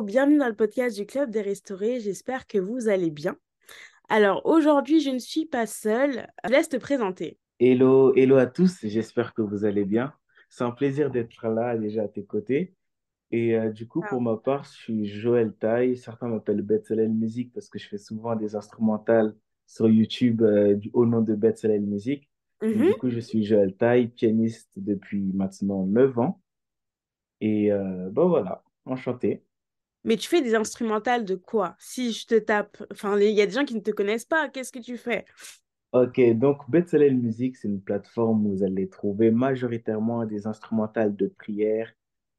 Hello, bienvenue dans le podcast du Club des Restaurés. J'espère que vous allez bien. Alors aujourd'hui, je ne suis pas seule. Je laisse te présenter. Hello, hello à tous. J'espère que vous allez bien. C'est un plaisir d'être là déjà à tes côtés. Et euh, du coup, pour ma part, je suis Joël Taille. Certains m'appellent Betselel Music parce que je fais souvent des instrumentales sur YouTube euh, du, au nom de Betselel Music. Mhm. du coup, je suis Joël Taille, pianiste depuis maintenant 9 ans. Et euh, ben voilà, enchanté. Mais tu fais des instrumentales de quoi? Si je te tape, enfin, il y a des gens qui ne te connaissent pas, qu'est-ce que tu fais? Ok, donc Bezalel Music, c'est une plateforme où vous allez trouver majoritairement des instrumentales de prière,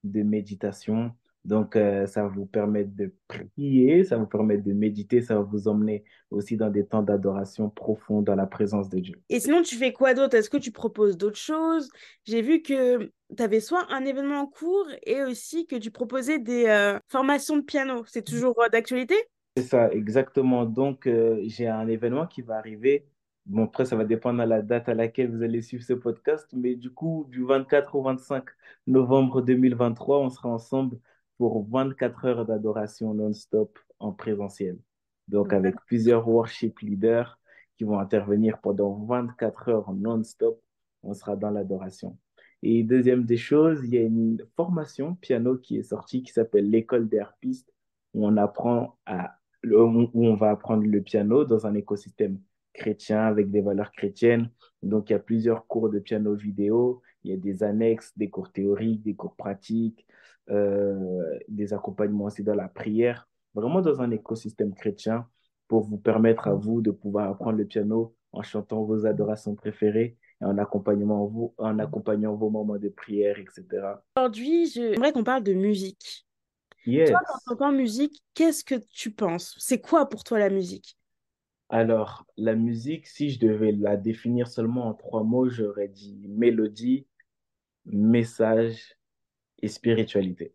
de méditation. Donc, euh, ça va vous permettre de prier, ça va vous permettre de méditer, ça va vous emmener aussi dans des temps d'adoration profonds dans la présence de Dieu. Et sinon, tu fais quoi d'autre? Est-ce que tu proposes d'autres choses? J'ai vu que tu avais soit un événement en cours et aussi que tu proposais des euh, formations de piano. C'est toujours euh, d'actualité? C'est ça, exactement. Donc, euh, j'ai un événement qui va arriver. Bon, après, ça va dépendre de la date à laquelle vous allez suivre ce podcast, mais du coup, du 24 au 25 novembre 2023, on sera ensemble pour 24 heures d'adoration non-stop en présentiel. Donc, avec plusieurs worship leaders qui vont intervenir pendant 24 heures non-stop, on sera dans l'adoration. Et deuxième des choses, il y a une formation piano qui est sortie qui s'appelle l'école des harpistes, où on apprend à où on va apprendre le piano dans un écosystème chrétien avec des valeurs chrétiennes. Donc, il y a plusieurs cours de piano vidéo, il y a des annexes, des cours théoriques, des cours pratiques, euh, des accompagnements aussi dans la prière, vraiment dans un écosystème chrétien pour vous permettre à vous de pouvoir apprendre le piano en chantant vos adorations préférées et en accompagnement vous, en accompagnant vos moments de prière, etc. Aujourd'hui, je- j'aimerais qu'on parle de musique. Toi, quand tu Yes. musique, qu'est-ce que tu penses? C'est quoi pour toi la musique? Alors, la musique, si je devais la définir seulement en trois mots, j'aurais dit mélodie, message et spiritualité.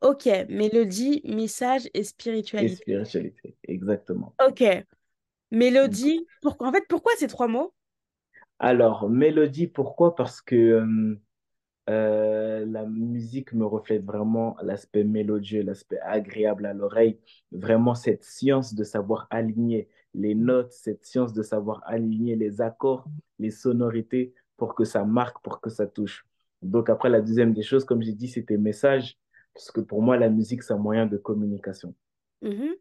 Ok, mélodie, message et Et spiritualité. spiritualité, exactement. Ok, mélodie, pourquoi? En fait, pourquoi ces trois mots? Alors, mélodie, pourquoi? Parce que euh, euh, la musique me reflète vraiment l'aspect mélodieux, l'aspect agréable à l'oreille, vraiment cette science de savoir aligner les notes, cette science de savoir aligner les accords, les sonorités pour que ça marque, pour que ça touche. Donc après, la deuxième des choses, comme j'ai dit, c'était message, parce que pour moi, la musique, c'est un moyen de communication. Mhm.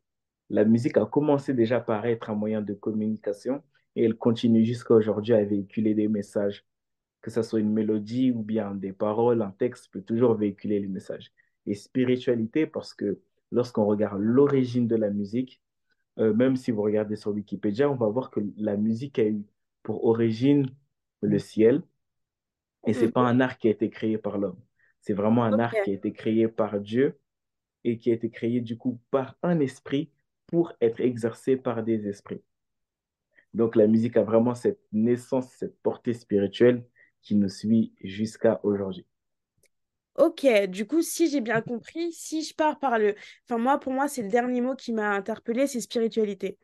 La musique a commencé déjà par être un moyen de communication et elle continue jusqu'à aujourd'hui à véhiculer des messages que ce soit une mélodie ou bien des paroles, un texte peut toujours véhiculer les messages. Et spiritualité, parce que lorsqu'on regarde l'origine de la musique, euh, même si vous regardez sur Wikipédia, on va voir que la musique a eu pour origine le ciel, et c'est pas Mhm. un art qui a été créé par l'homme. C'est vraiment un art qui a été créé par Dieu et qui a été créé du coup par un esprit pour être exercé par des esprits. Donc la musique a vraiment cette naissance, cette portée spirituelle qui nous suit jusqu'à aujourd'hui. ok, du coup, si j'ai bien compris, si je pars par le... Enfin, moi, pour moi, c'est le dernier mot qui m'a interpellé, c'est spiritualité.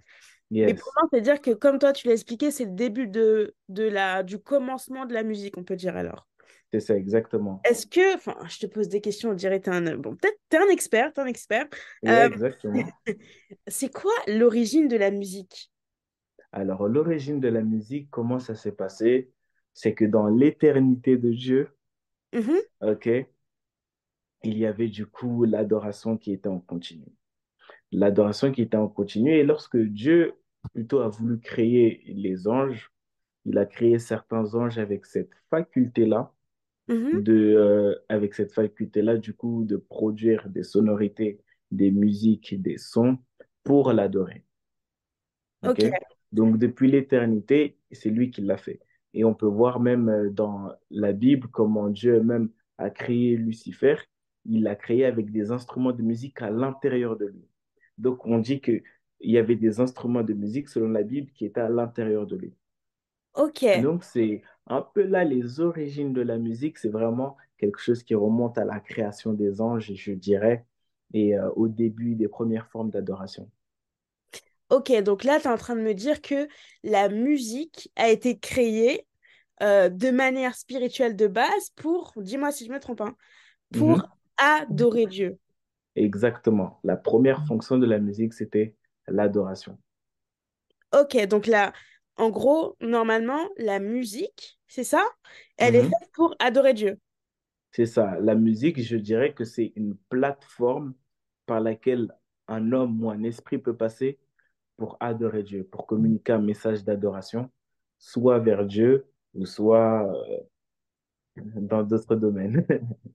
Mais pour Yes, moi, c'est-à-dire que, comme toi, tu l'as expliqué, c'est le début de, de la, du commencement de la musique, on peut dire alors. c'est ça exactement. Est-ce que, enfin, je te pose des questions, on dirait que t'es un, bon, peut-être t'es un expert, t'es un expert. Euh, exactement. c'est quoi l'origine de la musique? Alors l'origine de la musique, comment ça s'est passé? C'est que dans l'éternité de Dieu, Mhm, ok, il y avait du coup l'adoration qui était en continu. L'adoration qui était en continu et lorsque Dieu plutôt a voulu créer les anges, il a créé certains anges avec cette faculté-là mhm. de, euh, avec cette faculté-là, du coup, de produire des sonorités, des musiques, des sons pour l'adorer. OK? Ok, Donc, depuis l'éternité, c'est lui qui l'a fait. Et on peut voir même euh, dans la Bible comment Dieu même a créé Lucifer. Il l'a créé avec des instruments de musique à l'intérieur de lui. Donc, on dit qu'il y avait des instruments de musique, selon la Bible, qui étaient à l'intérieur de lui. ok, Donc, c'est un peu là les origines de la musique. C'est vraiment quelque chose qui remonte à la création des anges, je dirais, et euh, au début des premières formes d'adoration. ok. Donc là, tu es en train de me dire que la musique a été créée euh, de manière spirituelle de base pour, dis-moi si je me trompe, hein, pour Mhm. adorer Dieu. Exactement. La première fonction de la musique, c'était l'adoration. Ok, donc là, en gros, normalement, la musique, c'est ça? Elle est Mhm. faite pour adorer Dieu. C'est ça. La musique, je dirais que c'est une plateforme par laquelle un homme ou un esprit peut passer pour adorer Dieu, pour communiquer un message d'adoration, soit vers Dieu ou soit euh, dans d'autres domaines.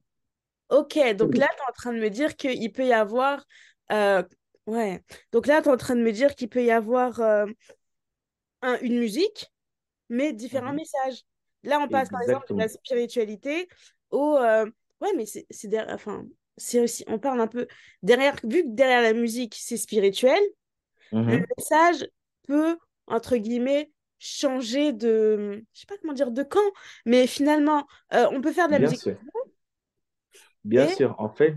Ok, donc là, tu es en train de me dire qu'il peut y avoir... euh, ouais, donc là, tu es en train de me dire qu'il peut y avoir euh, un- une musique, mais différents Mhm. messages. Là, on passe par exemple de la spiritualité au... euh, ouais, mais c'est derrière... Enfin, c'est aussi... On parle un peu... Derrière... Vu que derrière la musique, c'est spirituel, le Mhm. message peut, entre guillemets, changer de... Je sais pas comment dire de camp, mais finalement, euh, on peut faire de la Bien musique sûr. Bien et... sûr. En fait,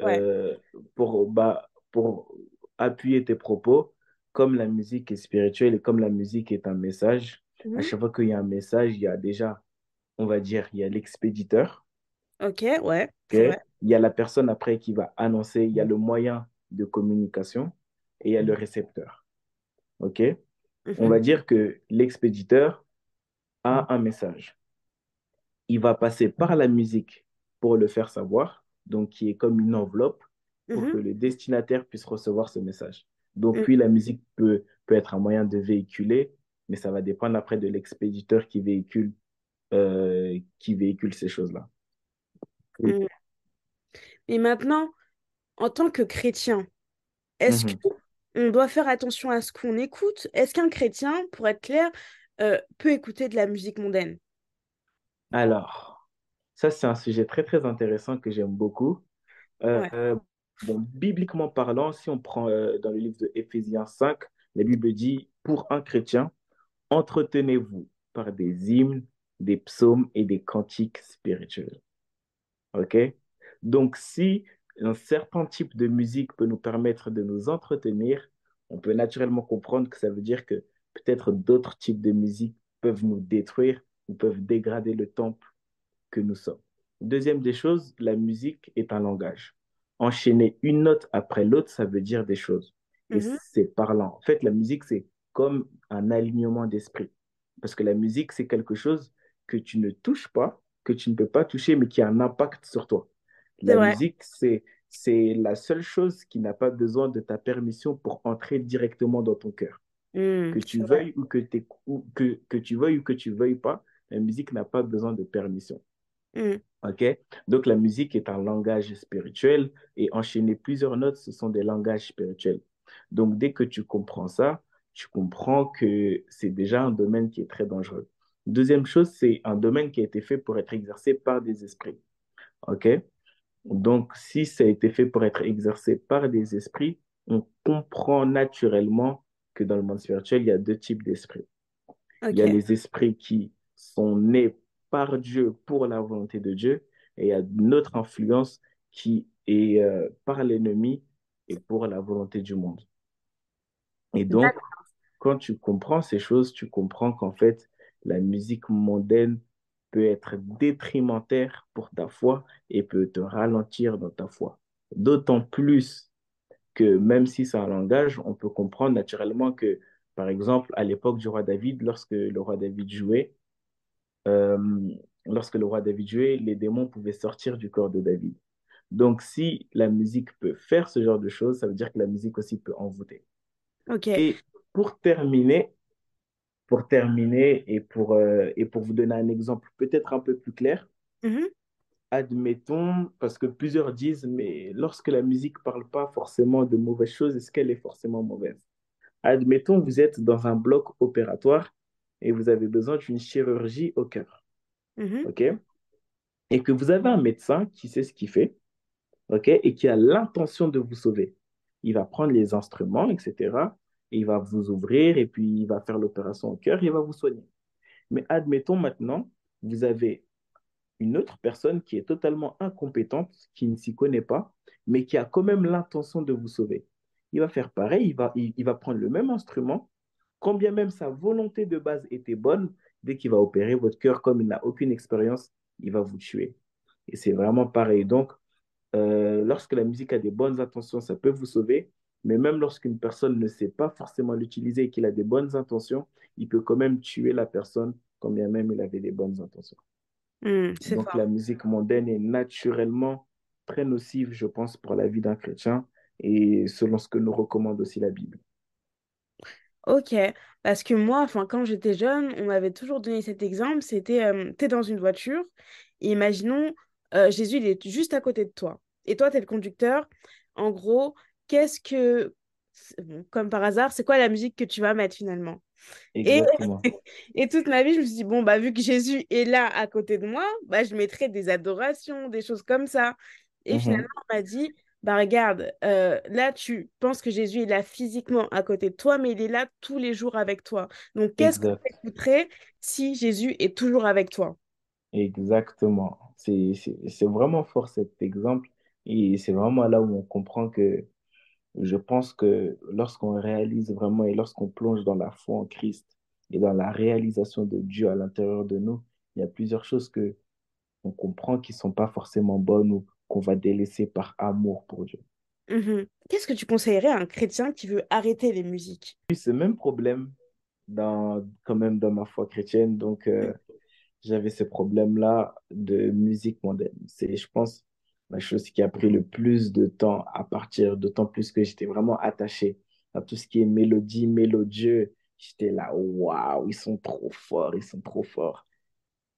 Ouais. pour, bah, pour appuyer tes propos, comme la musique est spirituelle et comme la musique est un message, à Mhm. chaque fois qu'il y a un message, il y a déjà, on va dire, il y a l'expéditeur, Ok, ouais, vrai. Il y a la personne après qui va annoncer, il y a le moyen de communication et il y a le récepteur, ok? On Mhm. va dire que l'expéditeur a un message. il va passer par la musique pour le faire savoir, donc qui est comme une enveloppe pour Mhm. que le destinataire puisse recevoir ce message. Donc Mhm. oui, la musique peut, peut être un moyen de véhiculer, mais ça va dépendre après de l'expéditeur qui véhicule, euh, qui véhicule ces choses-là. Oui. Mhm. Et maintenant, en tant que chrétien, est-ce Mhm. qu'on doit faire attention à ce qu'on écoute? Est-ce qu'un chrétien, pour être clair, euh, peut écouter de la musique mondaine? Alors, ça c'est un sujet très très intéressant que j'aime beaucoup. Ouais. Bibliquement parlant, si on prend euh, dans le livre de Éphésiens 5, la Bible dit, pour un chrétien, Entretenez-vous par des hymnes, des psaumes et des cantiques spirituels. OK? Donc, si un certain type de musique peut nous permettre de nous entretenir, on peut naturellement comprendre que ça veut dire que peut-être d'autres types de musique peuvent nous détruire ou peuvent dégrader le temple que nous sommes. Deuxième des choses, la musique est un langage. Enchaîner une note après l'autre, ça veut dire des choses. Et Mhm. c'est parlant. En fait, la musique, c'est comme un alignement d'esprit. Parce que la musique, c'est quelque chose que tu ne touches pas, que tu ne peux pas toucher, mais qui a un impact sur toi. La musique, c'est, c'est la seule chose qui n'a pas besoin de ta permission pour entrer directement dans ton cœur. Mhm, Que tu veuilles ou que, t'éc- ou que, que tu veuilles ou que tu veuilles pas, la musique n'a pas besoin de permission. Mhm. OK? Donc, la musique est un langage spirituel et enchaîner plusieurs notes, ce sont des langages spirituels. Donc, dès que tu comprends ça, tu comprends que c'est déjà un domaine qui est très dangereux. Deuxième chose, c'est un domaine qui a été fait pour être exercé par des esprits. OK? Donc, si ça a été fait pour être exercé par des esprits, on comprend naturellement que dans le monde spirituel, il y a deux types d'esprits. Il y a les esprits qui sont nés par Dieu pour la volonté de Dieu, et il y a une autre influence qui est euh, par l'ennemi et pour la volonté du monde. Et donc, quand tu comprends ces choses, tu comprends qu'en fait, la musique mondaine peut être détrimentaire pour ta foi et peut te ralentir dans ta foi. D'autant plus que même si c'est un langage, on peut comprendre naturellement que, par exemple, à l'époque du roi David, lorsque le roi David jouait, lorsque le roi David jouait, les démons pouvaient sortir du corps de David. Donc, si la musique peut faire ce genre de choses, ça veut dire que la musique aussi peut envoûter. Ok. Et pour terminer, pour terminer et pour, euh, et pour vous donner un exemple peut-être un peu plus clair, Mhm. admettons, parce que plusieurs disent, mais lorsque la musique parle pas forcément de mauvaises choses, est-ce qu'elle est forcément mauvaise? Admettons, vous êtes dans un bloc opératoire et vous avez besoin d'une chirurgie au cœur, Mhm. OK? Et que vous avez un médecin qui sait ce qu'il fait, OK? Et qui a l'intention de vous sauver. Il va prendre les instruments, etc. Et il va vous ouvrir et puis il va faire l'opération au cœur et il va vous soigner. Mais admettons maintenant, vous avez une autre personne qui est totalement incompétente, qui ne s'y connaît pas, mais qui a quand même l'intention de vous sauver. Il va faire pareil, il va, il, il va prendre le même instrument, quand bien même sa volonté de base était bonne, dès qu'il va opérer votre cœur, comme il n'a aucune expérience, il va vous tuer. Et c'est vraiment pareil. Donc, euh, lorsque la musique a des bonnes intentions, ça peut vous sauver. Mais même lorsqu'une personne ne sait pas forcément l'utiliser et qu'il a des bonnes intentions, il peut quand même tuer la personne, quand bien même il avait des bonnes intentions. Hmm, Donc fort. la musique mondaine est naturellement très nocive, je pense, pour la vie d'un chrétien et selon ce que nous recommande aussi la Bible. Ok, parce que moi, enfin, quand j'étais jeune, on m'avait toujours donné cet exemple, c'était, euh, t'es dans une voiture, et imaginons, euh, Jésus, il est juste à côté de toi, et toi, t'es le conducteur. En gros, qu'est-ce que, comme par hasard, c'est quoi la musique que tu vas mettre finalement? Et, Exactement. et toute ma vie, je me suis dit, bon, bah, vu que Jésus est là à côté de moi, bah, je mettrai des adorations, des choses comme ça. Et finalement, Mhm. on m'a dit, bah, regarde, euh, là, tu penses que Jésus est là physiquement à côté de toi, mais il est là tous les jours avec toi. Donc, qu'est-ce que tu écouterais si Jésus est toujours avec toi? Exactement. C'est, vraiment fort cet exemple et c'est vraiment là où on comprend que je pense que lorsqu'on réalise vraiment et lorsqu'on plonge dans la foi en Christ et dans la réalisation de Dieu à l'intérieur de nous, il y a plusieurs choses que on comprend qui sont pas forcément bonnes ou qu'on va délaisser par amour pour Dieu. Mhm. Qu'est-ce que tu conseillerais à un chrétien qui veut arrêter les musiques? Ce même problème dans, quand même dans ma foi chrétienne, donc euh, j'avais ce problème-là de musique mondaine. C'est, je pense, la chose qui a pris le plus de temps à partir, d'autant plus que j'étais vraiment attaché à tout ce qui est mélodie, mélodieux. J'étais là, waouh, ils sont trop forts, ils sont trop forts.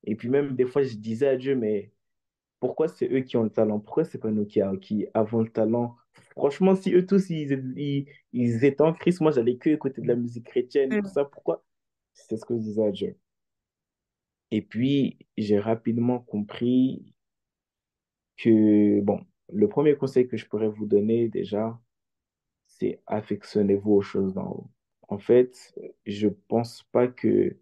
Et puis même des fois, je disais à Dieu, mais pourquoi c'est eux qui ont le talent? Pourquoi c'est pas nous qui, qui avons le talent? Franchement, si eux tous, ils, ils, ils étaient en Christ, moi, j'allais que écouter de la musique chrétienne, tout Mm. ça. Pourquoi? C'est ce que je disais à Dieu. Et puis, j'ai rapidement compris que, bon, le premier conseil que je pourrais vous donner déjà, c'est affectionnez-vous aux choses d'en haut. En fait, je pense pas que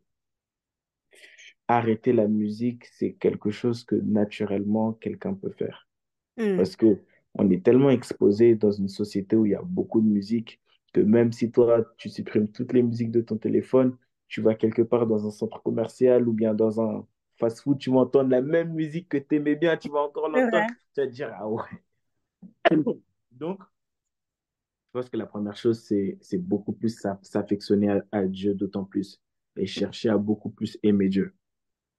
arrêter la musique, c'est quelque chose que naturellement quelqu'un peut faire. Mm. Parce que on est tellement exposé dans une société où il y a beaucoup de musique que même si toi, tu supprimes toutes les musiques de ton téléphone, tu vas quelque part dans un centre commercial ou bien dans un fast-food, tu vas entendre la même musique que tu aimais bien, tu vas encore l'entendre, tu vas te dire, ah ouais. Donc, je pense que la première chose, c'est, c'est beaucoup plus s'a- s'affectionner à, à Dieu, d'autant plus, et chercher à beaucoup plus aimer Dieu.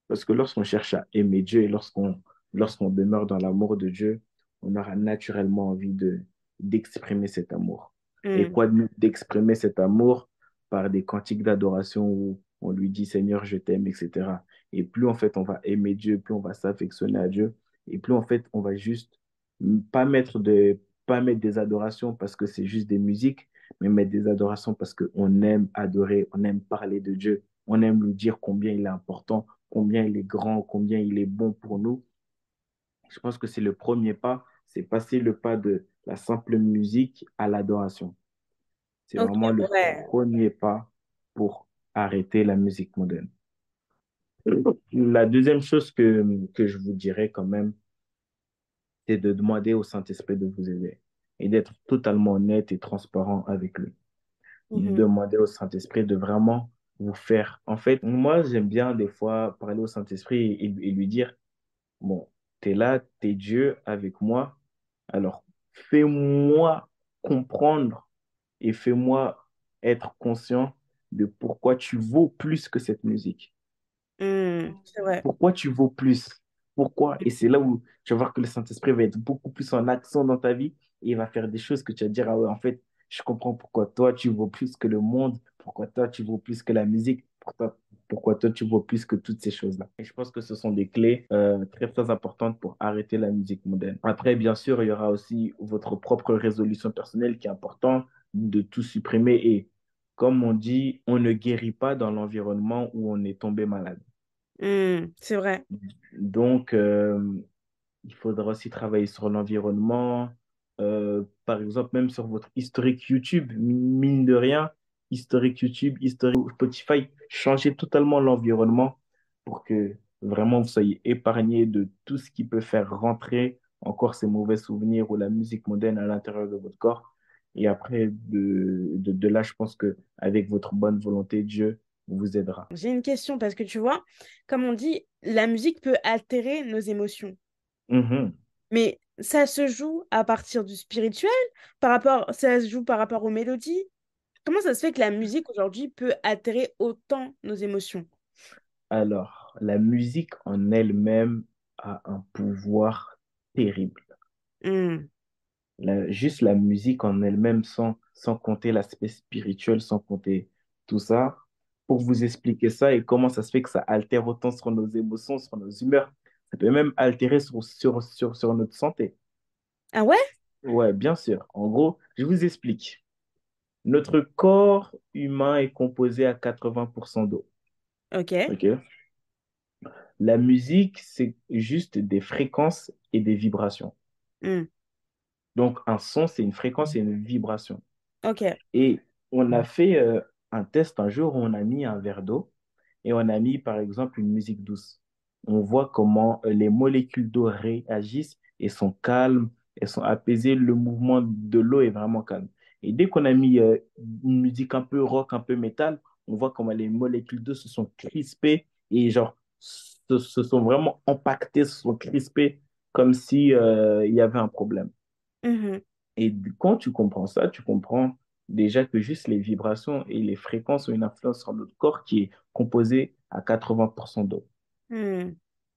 Parce que lorsqu'on cherche à aimer Dieu et lorsqu'on lorsqu'on demeure dans l'amour de Dieu, on aura naturellement envie de d'exprimer cet amour. Et Mm. quoi de mieux d'exprimer cet amour par des cantiques d'adoration où on lui dit Seigneur, je t'aime, etc. Et plus en fait on va aimer Dieu, plus on va s'affectionner à Dieu, et plus en fait on va juste pas mettre de pas mettre des adorations parce que c'est juste des musiques, mais mettre des adorations parce qu'on aime adorer, on aime parler de Dieu, on aime lui dire combien il est important combien il est grand, combien il est bon pour nous. Je pense que c'est le premier pas, c'est passer le pas de la simple musique à l'adoration. C'est vraiment le ouais. premier pas pour arrêter la musique moderne. La deuxième chose que, que je vous dirais quand même, c'est de demander au Saint-Esprit de vous aider et d'être totalement honnête et transparent avec lui. Mhm. Demander au Saint-Esprit de vraiment vous faire. En fait, moi, j'aime bien des fois parler au Saint-Esprit et, et lui dire, Bon, t'es là, t'es Dieu avec moi. Alors, fais-moi comprendre et fais-moi être conscient de pourquoi tu vaux plus que cette musique. Mm. C'est vrai. Pourquoi tu vaux plus? Pourquoi? Et c'est là où tu vas voir que le Saint-Esprit va être beaucoup plus en action dans ta vie et il va faire des choses que tu vas dire, ah ouais, en fait, je comprends pourquoi toi, tu vaux plus que le monde, pourquoi toi, tu vaux plus que la musique, pourquoi, pourquoi toi, tu vaux plus que toutes ces choses-là. Et je pense que ce sont des clés euh, très, très importantes pour arrêter la musique moderne. Après, bien sûr, il y aura aussi votre propre résolution personnelle qui est important de tout supprimer et comme on dit, on ne guérit pas dans l'environnement où on est tombé malade. Mm. C'est vrai. Donc, euh, il faudra aussi travailler sur l'environnement, euh, par exemple, même sur votre historique YouTube, mine de rien, historique YouTube, historique Spotify, changez totalement l'environnement pour que vraiment vous soyez épargné de tout ce qui peut faire rentrer encore ces mauvais souvenirs ou la musique moderne à l'intérieur de votre corps. Et après, de, de, de là, je pense que avec votre bonne volonté, Dieu vous aidera. J'ai une question parce que tu vois, comme on dit, la musique peut altérer nos émotions. Mhm. Mais ça se joue à partir du spirituel, par rapport, ça se joue par rapport aux mélodies. Comment ça se fait que la musique aujourd'hui peut altérer autant nos émotions? Alors, la musique en elle-même a un pouvoir terrible. Hmm, La- juste la musique en elle-même, sans, sans compter l'aspect spirituel, sans compter tout ça, pour vous expliquer ça et comment ça se fait que ça altère autant sur nos émotions, sur nos humeurs, ça peut même altérer sur, sur, sur, sur notre santé. Ah ouais? Ouais, bien sûr. En gros, je vous explique. Notre corps humain est composé à 80% d'eau. Ok. OK? La musique, c'est juste des fréquences et des vibrations. Hmm, Donc, un son, c'est une fréquence et une vibration. ok. Et on a fait euh, un test un jour où on a mis un verre d'eau et on a mis, par exemple, une musique douce. On voit comment euh, les molécules d'eau réagissent et sont calmes, elles sont apaisées, le mouvement de l'eau est vraiment calme. Et dès qu'on a mis euh, une musique un peu rock, un peu métal, on voit comment les molécules d'eau se sont crispées et genre se, se sont vraiment impactées, se sont crispées comme si euh, il y avait un problème. Mhm, Et quand tu comprends ça, tu comprends déjà que juste les vibrations et les fréquences ont une influence sur notre corps qui est composé à 80% d'eau. Hmm,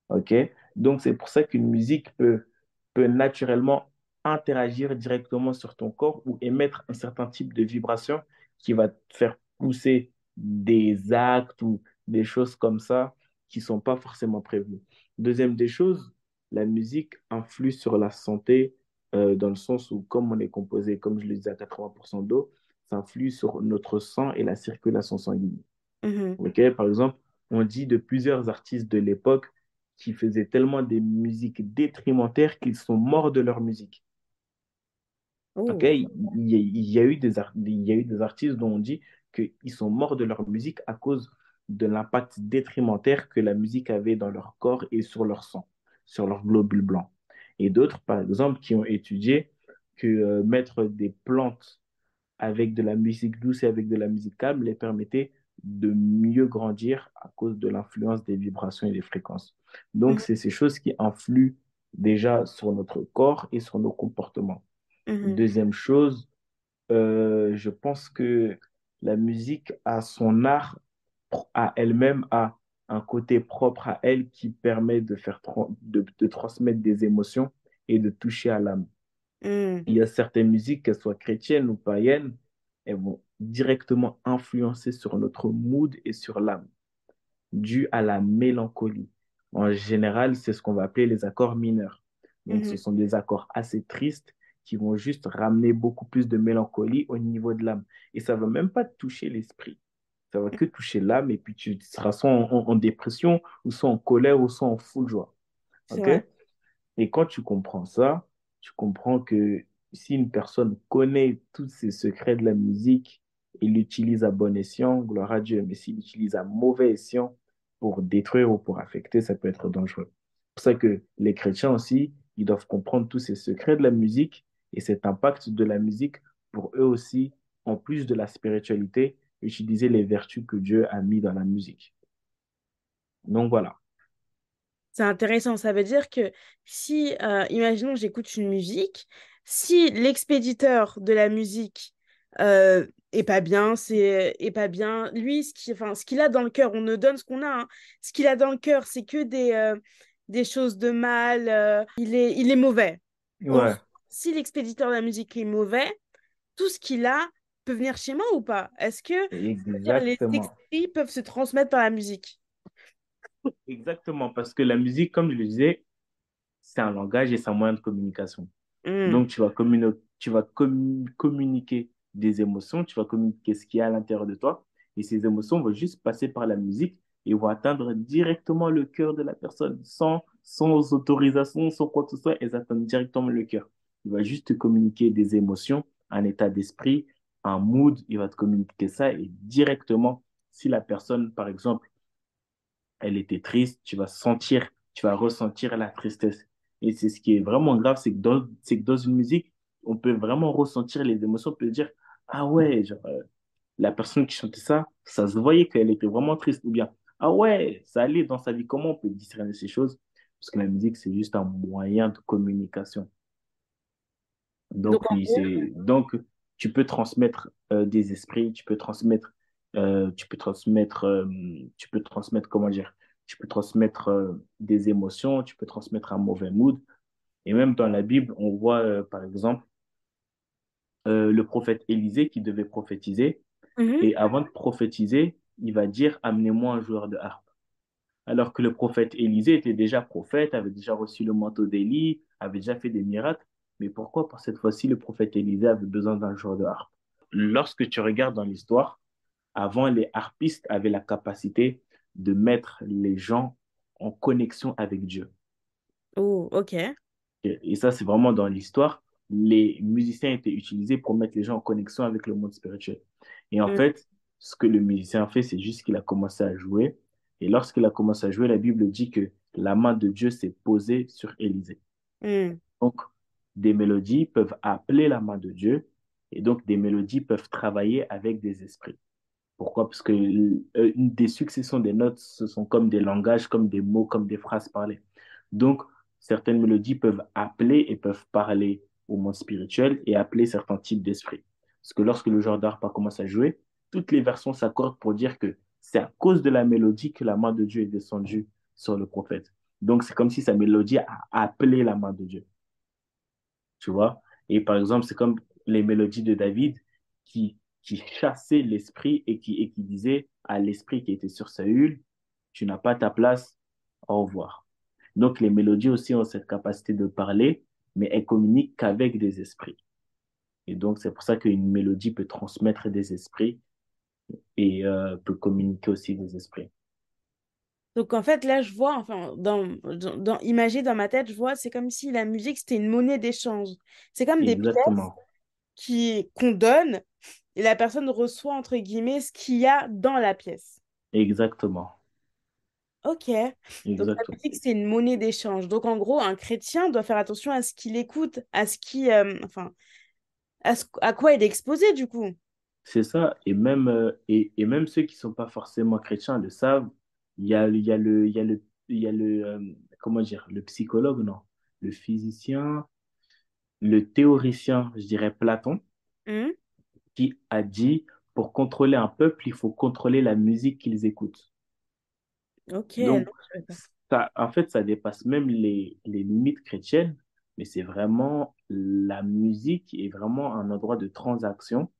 OK? Donc, c'est pour ça qu'une musique peut, peut naturellement interagir directement sur ton corps ou émettre un certain type de vibration qui va te faire pousser des actes ou des choses comme ça qui ne sont pas forcément prévues. Deuxième des choses, la musique influe sur la santé euh, dans le sens où, comme on est composé, comme je le disais, à 80% d'eau, ça influe sur notre sang et la circulation sanguine. Ok, Par exemple, on dit de plusieurs artistes de l'époque qui faisaient tellement des musiques détrimentaires qu'ils sont morts de leur musique. Ok. Il y a, il y a eu des, ar- il y a eu des artistes dont on dit qu'ils sont morts de leur musique à cause de l'impact détrimentaire que la musique avait dans leur corps et sur leur sang, sur leurs globules blancs. Et d'autres, par exemple, qui ont étudié que euh, mettre des plantes avec de la musique douce et avec de la musique calme les permettait de mieux grandir à cause de l'influence des vibrations et des fréquences. Donc, Mhm, c'est ces choses qui influent déjà sur notre corps et sur nos comportements. mhm, Deuxième chose, euh, je pense que la musique a son art à elle-même, a un côté propre à elle qui permet de faire tra- de, de transmettre des émotions et de toucher à l'âme. hmm, Il y a certaines musiques, qu'elles soient chrétiennes ou païennes, elles vont directement influencer sur notre mood et sur l'âme, dû à la mélancolie. En général, c'est ce qu'on va appeler les accords mineurs. Donc, ce mhm. sont des accords assez tristes qui vont juste ramener beaucoup plus de mélancolie au niveau de l'âme. Et ça ne va même pas toucher l'esprit. Ça va que toucher l'âme et puis tu seras soit en, en- en dépression, ou soit en colère, ou soit en full joie. C'est OK? vrai. Et quand tu comprends ça, tu comprends que si une personne connaît tous ces secrets de la musique et l'utilise à bon escient, gloire à Dieu, mais s'il l'utilise à mauvais escient pour détruire ou pour affecter, ça peut être dangereux. C'est pour ça que les chrétiens aussi, ils doivent comprendre tous ces secrets de la musique et cet impact de la musique pour eux aussi, en plus de la spiritualité, utiliser les vertus que Dieu a mis dans la musique. Donc voilà. C'est intéressant. Ça veut dire que si, euh, imaginons, j'écoute une musique, si l'expéditeur de la musique euh, est pas bien, c'est est pas bien, lui, ce qui, enfin, ce qu'il a dans le cœur, on ne donne ce qu'on a. hein. Ce qu'il a dans le cœur, c'est que des, euh, des choses de mal. euh, il est, il est mauvais. Ouais, si l'expéditeur de la musique est mauvais, tout ce qu'il a peut venir chez moi ou pas? Est-ce que, les esprits peuvent se transmettre par la musique? Exactement, parce que la musique, comme je le disais, c'est un langage et c'est un moyen de communication. Hmm, Donc, tu vas, tu vas commu- communiquer des émotions, tu vas communiquer ce qu'il y a à l'intérieur de toi, et ces émotions vont juste passer par la musique et vont atteindre directement le cœur de la personne, sans, sans autorisation, sans quoi que ce soit, elles atteignent directement le cœur. Il va juste te communiquer des émotions, un état d'esprit, un mood, il va te communiquer ça, et directement, si la personne, par exemple, elle était triste, tu vas sentir, tu vas ressentir la tristesse. Et c'est ce qui est vraiment grave, c'est que c'est que dans une musique, on peut vraiment ressentir les émotions, on peut dire, ah ouais, genre, euh, la personne qui chantait ça, ça se voyait qu'elle était vraiment triste, ou bien, ah ouais, ça allait dans sa vie. Comment on peut discerner ces choses? Parce que la musique, c'est juste un moyen de communication. Donc, Donc, en oui, gros, c'est donc tu peux transmettre euh, des esprits, tu peux transmettre, euh, tu peux transmettre, tu peux transmettre, comment dire, tu peux transmettre des émotions, tu peux transmettre un mauvais mood. Et même dans la Bible, on voit par exemple euh, le prophète Élisée qui devait prophétiser. Mhm. Et avant de prophétiser, il va dire, amenez-moi un joueur de harpe. Alors que le prophète Élisée était déjà prophète, avait déjà reçu le manteau d'Élie, avait déjà fait des miracles. Mais pourquoi pour cette fois-ci le prophète Élisée avait besoin d'un joueur de harpe? Lorsque tu regardes dans l'histoire, avant, les harpistes avaient la capacité de mettre les gens en connexion avec Dieu. Oh, ok. Et et ça, c'est vraiment dans l'histoire. Les musiciens étaient utilisés pour mettre les gens en connexion avec le monde spirituel. Et en Mm, fait, ce que le musicien a fait, c'est juste qu'il a commencé à jouer. Et lorsqu'il a commencé à jouer, la Bible dit que la main de Dieu s'est posée sur Élisée. mm, Donc, des mélodies peuvent appeler la main de Dieu. Et donc, des mélodies peuvent travailler avec des esprits. Pourquoi? Parce que euh, des successions des notes, ce sont comme des langages, comme des mots, comme des phrases parlées. Donc, certaines mélodies peuvent appeler et peuvent parler au monde spirituel et appeler certains types d'esprits. Parce que lorsque le genre d'harpe commence à jouer, toutes les versions s'accordent pour dire que c'est à cause de la mélodie que la main de Dieu est descendue sur le prophète. Donc, c'est comme si sa mélodie a appelé la main de Dieu tu vois? Et par exemple, c'est comme les mélodies de David qui, qui chassaient l'esprit et qui, et qui disaient à l'esprit qui était sur Saül, tu n'as pas ta place, au revoir. Donc les mélodies aussi ont cette capacité de parler, mais elles communiquent qu'avec des esprits. Et donc c'est pour ça qu'une mélodie peut transmettre des esprits et euh, peut communiquer aussi des esprits. Donc en fait, là, je vois, enfin, dans, dans, dans- imagé dans ma tête, je vois, c'est comme si la musique, c'était une monnaie d'échange. C'est comme des pièces qui, qu'on donne et la personne reçoit, entre guillemets, ce qu'il y a dans la pièce. exactement, Ok. Donc la musique, c'est une monnaie d'échange. Donc en gros, un chrétien doit faire attention à ce qu'il écoute, à ce qui, euh, enfin, à, ce- à quoi il est exposé, du coup. C'est ça, et même, euh, et, et même ceux qui sont pas forcément chrétiens le savent. Il y a, il y a le, il y a le, il y a le, euh, comment dire, le psychologue, non, le physicien, le théoricien, je dirais Platon, Hmm qui a dit, pour contrôler un peuple, il faut contrôler la musique qu'ils écoutent. Ok, non, Donc, je savais pas. ça, en fait, ça dépasse même les, les limites chrétiennes, mais c'est vraiment, la musique est vraiment un endroit de transaction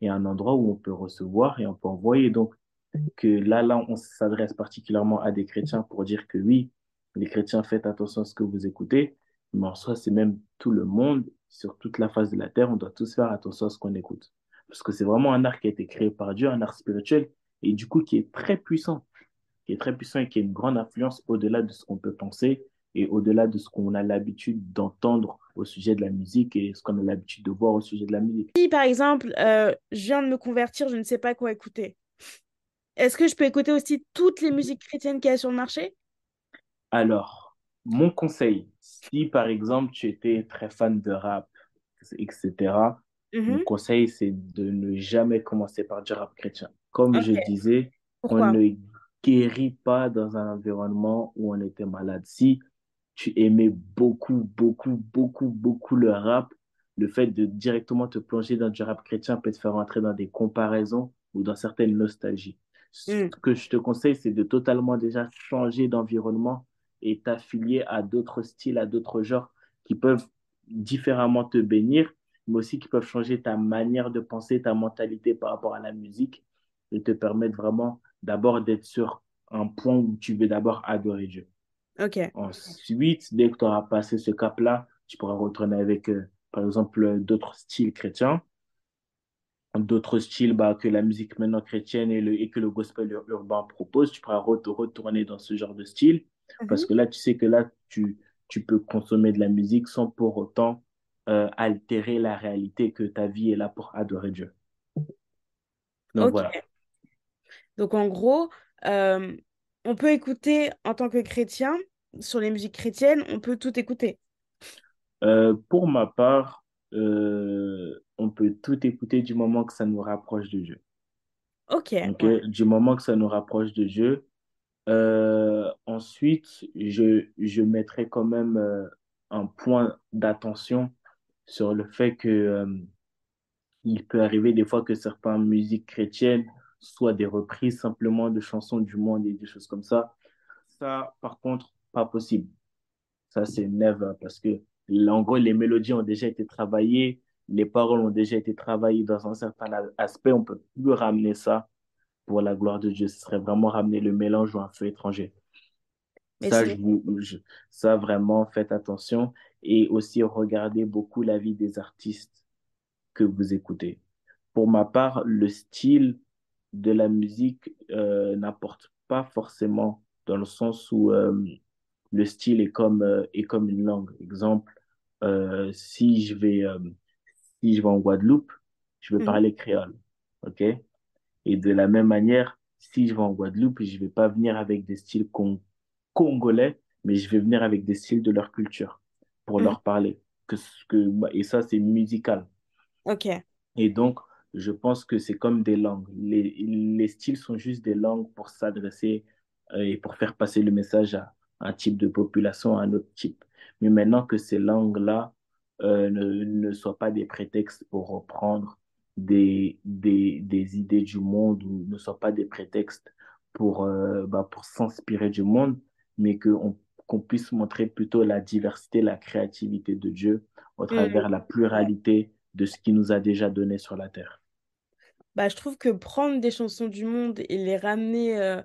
et un endroit où on peut recevoir et on peut envoyer. Donc, que là, là, on s'adresse particulièrement à des chrétiens pour dire que oui, les chrétiens, faites attention à ce que vous écoutez, mais en soi, c'est même tout le monde, sur toute la face de la terre, on doit tous faire attention à ce qu'on écoute. Parce que c'est vraiment un art qui a été créé par Dieu, un art spirituel, et du coup, qui est très puissant, qui est très puissant et qui a une grande influence au-delà de ce qu'on peut penser et au-delà de ce qu'on a l'habitude d'entendre au sujet de la musique et ce qu'on a l'habitude de voir au sujet de la musique. Si par exemple, euh, je viens de me convertir, je ne sais pas quoi écouter. Est-ce que je peux écouter aussi toutes les musiques chrétiennes qu'il y a sur le marché? Alors, mon conseil, si par exemple tu étais très fan de rap, etc., mon Mhm. conseil, c'est de ne jamais commencer par du rap chrétien. Comme je disais, on ne guérit pas dans un environnement où on était malade. Si tu aimais beaucoup, beaucoup, beaucoup, beaucoup le rap, le fait de directement te plonger dans du rap chrétien peut te faire entrer dans des comparaisons ou dans certaines nostalgies. Ce Hmm, que je te conseille, c'est de totalement déjà changer d'environnement et t'affilier à d'autres styles, à d'autres genres qui peuvent différemment te bénir, mais aussi qui peuvent changer ta manière de penser, ta mentalité par rapport à la musique et te permettre vraiment d'abord d'être sur un point où tu veux d'abord adorer Dieu. Ok, Ensuite, dès que tu auras passé ce cap-là, tu pourras retourner avec, euh, par exemple, d'autres styles chrétiens, d'autres styles bah, que la musique maintenant chrétienne et, le, et que le gospel ur- urbain propose. Tu pourras re- retourner dans ce genre de style parce Mhm. que là, tu sais que là, tu, tu peux consommer de la musique sans pour autant euh, altérer la réalité que ta vie est là pour adorer Dieu. Donc voilà. Donc en gros, euh, on peut écouter en tant que chrétien, sur les musiques chrétiennes, on peut tout écouter. Euh, pour ma part, euh, on peut tout écouter du moment que ça nous rapproche de Dieu. Ok, Ok, ouais. Du moment que ça nous rapproche de Dieu. Ensuite, je, je mettrai quand même un point d'attention sur le fait que il peut arriver des fois que certaines musiques chrétiennes soient des reprises simplement de chansons du monde et des choses comme ça. Ça, par contre, pas possible. Ça, c'est never parce que, en gros, les mélodies ont déjà été travaillées, les paroles ont déjà été travaillées dans un certain aspect. On peut plus ramener ça pour la gloire de Dieu. Ce serait vraiment ramener le mélange ou un feu étranger. ça, je vous, ça, vraiment, faites attention. Et aussi, regardez beaucoup la vie des artistes que vous écoutez. Pour ma part, le style de la musique euh, n'apporte pas forcément dans le sens où euh, le style est comme, euh, est comme une langue. Exemple, si je vais, si je vais en Guadeloupe, je vais mhm. parler créole. OK? Et de la même manière, si je vais en Guadeloupe, je vais pas venir avec des styles congolais, mais je vais venir avec des styles de leur culture pour mhm. leur parler. Que, que, et ça, c'est musical. Ok. Et donc, je pense que c'est comme des langues. Les, les styles sont juste des langues pour s'adresser euh, et pour faire passer le message à un type de population, à un autre type. Mais maintenant que ces langues-là euh, ne, ne soient pas des prétextes pour reprendre des, des, des idées du monde ou ne soient pas des prétextes pour, euh, bah, pour s'inspirer du monde, mais qu'on qu'on puisse montrer plutôt la diversité, la créativité de Dieu au mm. travers la pluralité de ce qu'il nous a déjà donné sur la terre. Bah, je trouve que prendre des chansons du monde et les ramener euh,